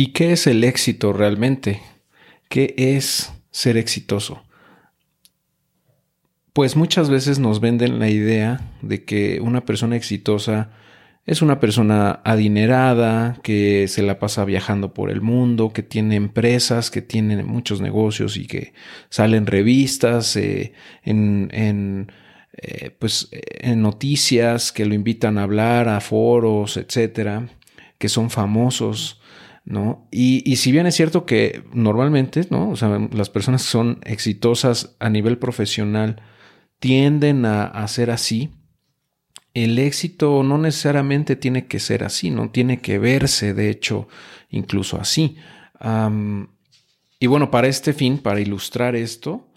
¿Y qué es el éxito realmente? ¿Qué es ser exitoso? Pues muchas veces nos venden la idea de que una persona exitosa es una persona adinerada, que se la pasa viajando por el mundo, que tiene empresas, que tiene muchos negocios y que salen revistas, eh, en, eh, pues, en noticias, que lo invitan a hablar a foros, etcétera, que son famosos. ¿No? Y, si bien es cierto que normalmente, ¿no? O sea, las personas que son exitosas a nivel profesional tienden a, ser así, el éxito no necesariamente tiene que ser así, no tiene que verse, de hecho, incluso así. y bueno, para este fin, para ilustrar esto,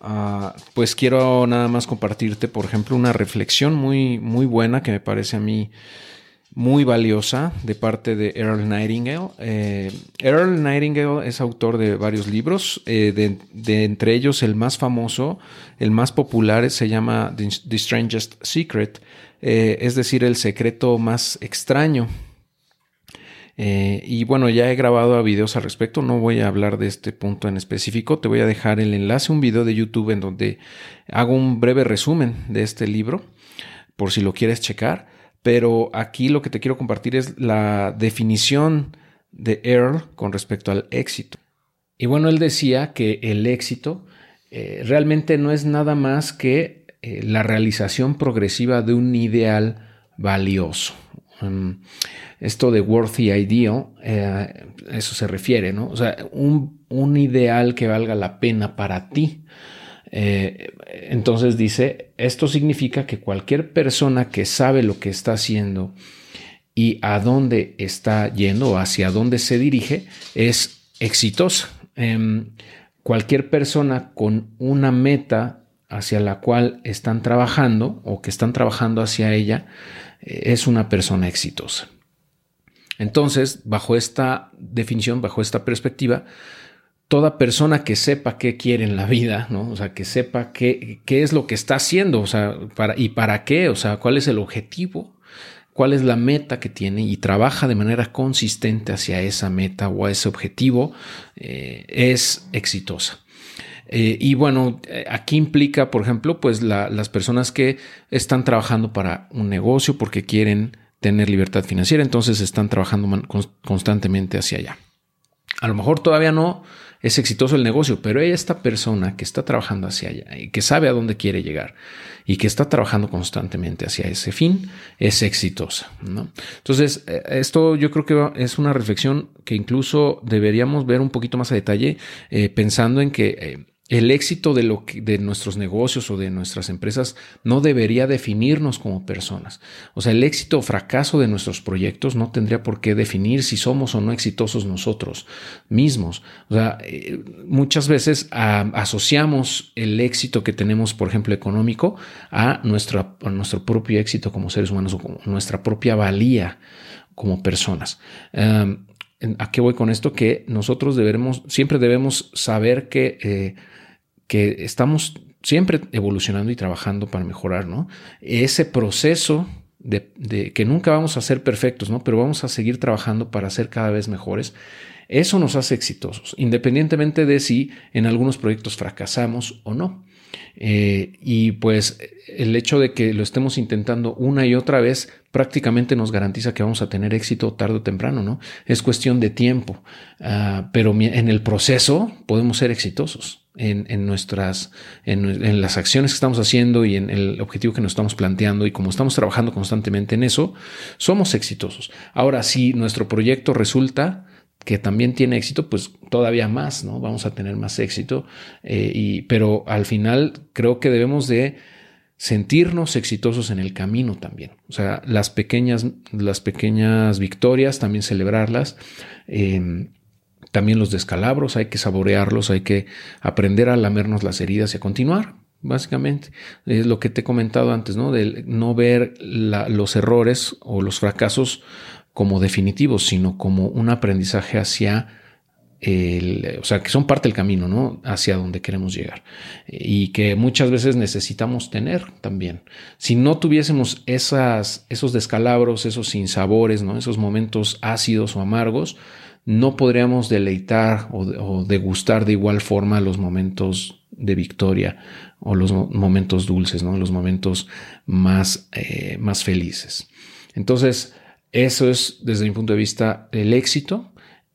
ah, pues quiero nada más compartirte, por ejemplo, una reflexión muy, muy buena que me parece a mí muy valiosa de parte de Earl Nightingale. Eh, Earl Nightingale es autor de varios libros, eh, de, entre ellos el más famoso, el más popular se llama The, Strangest Secret, eh, es decir, el secreto más extraño. y bueno, ya he grabado videos al respecto, no voy a hablar de este punto en específico, te voy a dejar el enlace, un video de YouTube en donde hago un breve resumen de este libro, por si lo quieres checar. Pero aquí lo que te quiero compartir es la definición de Earl con respecto al éxito. Y bueno, él decía que el éxito eh, realmente no es nada más que eh, la realización progresiva de un ideal valioso. Mm, esto de worthy ideal, eh, eso se refiere, ¿no? O sea, un ideal que valga la pena para ti. Eh, entonces dice, esto significa que cualquier persona que sabe lo que está haciendo y a dónde está yendo hacia dónde se dirige es exitosa. Em, cualquier persona con una meta hacia la cual están trabajando o que están trabajando hacia ella eh, es una persona exitosa. Entonces, bajo esta definición, bajo esta perspectiva, toda persona que sepa qué quiere en la vida, ¿no? O sea, que sepa qué, qué es lo que está haciendo, o sea, para, y para qué, o sea, cuál es el objetivo, cuál es la meta que tiene y trabaja de manera consistente hacia esa meta o a ese objetivo, eh, es exitosa. Eh, y bueno, aquí implica, por ejemplo, pues las personas que están trabajando para un negocio porque quieren tener libertad financiera, entonces están trabajando constantemente hacia allá. A lo mejor todavía no es exitoso el negocio, pero esta persona que está trabajando hacia allá y que sabe a dónde quiere llegar y que está trabajando constantemente hacia ese fin es exitosa. ¿no? Entonces, eh, esto yo creo que es una reflexión que incluso deberíamos ver un poquito más a detalle, eh, pensando en que eh, el éxito de, lo de nuestros negocios o de nuestras empresas no debería definirnos como personas. O sea, el éxito o fracaso de nuestros proyectos no tendría por qué definir si somos o no exitosos nosotros mismos. O sea, eh, muchas veces asociamos el éxito que tenemos, por ejemplo, económico, a, nuestro propio éxito como seres humanos o nuestra propia valía como personas. ¿A qué voy con esto? Que nosotros debemos, siempre debemos saber que... Eh, que estamos siempre evolucionando y trabajando para mejorar, ¿no? Ese proceso de, que nunca vamos a ser perfectos, ¿no? Pero vamos a seguir trabajando para ser cada vez mejores. Eso nos hace exitosos, independientemente de si en algunos proyectos fracasamos o no. Eh, y pues el hecho de que lo estemos intentando una y otra vez prácticamente nos garantiza que vamos a tener éxito tarde o temprano, ¿no? Es cuestión de tiempo, ah, pero en el proceso podemos ser exitosos en, nuestras, en, las acciones que estamos haciendo y en el objetivo que nos estamos planteando y como estamos trabajando constantemente en eso, somos exitosos. Ahora, si nuestro proyecto resulta que también tiene éxito, pues todavía más, ¿no? Vamos a tener más éxito, eh, y, pero al final creo que debemos de sentirnos exitosos en el camino también. O sea, las pequeñas, las pequeñas victorias, también celebrarlas. Eh, también los descalabros, hay que saborearlos, hay que aprender a lamernos las heridas y a continuar, básicamente. Es lo que te he comentado antes, ¿no? De no ver los errores o los fracasos como definitivos, sino como un aprendizaje hacia el, o sea, que son parte del camino, ¿no? Hacia donde queremos llegar. Y que muchas veces necesitamos tener también. Si no tuviésemos esas, esos descalabros, esos sinsabores, ¿no? Esos momentos ácidos o amargos, no podríamos deleitar o, degustar de igual forma los momentos de victoria o los momentos dulces, ¿no? los momentos más, eh, más felices. Entonces, eso es desde mi punto de vista el éxito.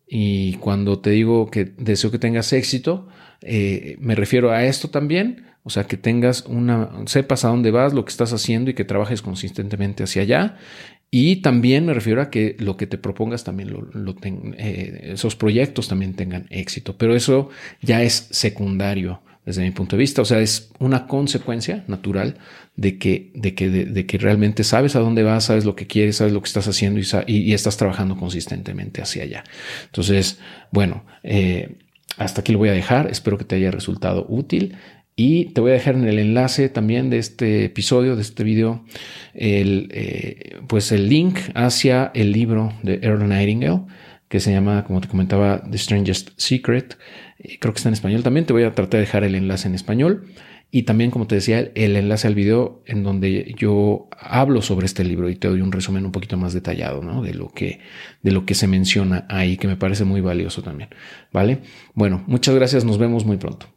Y cuando te digo que deseo que tengas éxito, eh, me refiero a esto también, o sea, que tengas una, sepas a dónde vas, lo que estás haciendo y que trabajes consistentemente hacia allá. Y también me refiero a que lo que te propongas también lo, eh, esos proyectos también tengan éxito. Pero eso ya es secundario desde mi punto de vista. O sea, es una consecuencia natural de que, de que, de, que realmente sabes a dónde vas, sabes lo que quieres, sabes lo que estás haciendo y, estás trabajando consistentemente hacia allá. Entonces, bueno, eh, hasta aquí lo voy a dejar. Espero que te haya resultado útil. Y te voy a dejar en el enlace también de este episodio, de este video, el, eh, pues el link hacia el libro de Earl Nightingale, que se llama, como te comentaba, The Strangest Secret. Creo que está en español también. Te voy a tratar de dejar el enlace en español. Y también, como te decía, el enlace al video en donde yo hablo sobre este libro y te doy un resumen un poquito más detallado ¿no? de, lo que, de lo que se menciona ahí, que me parece muy valioso también. ¿Vale? Bueno, muchas gracias. Nos vemos muy pronto.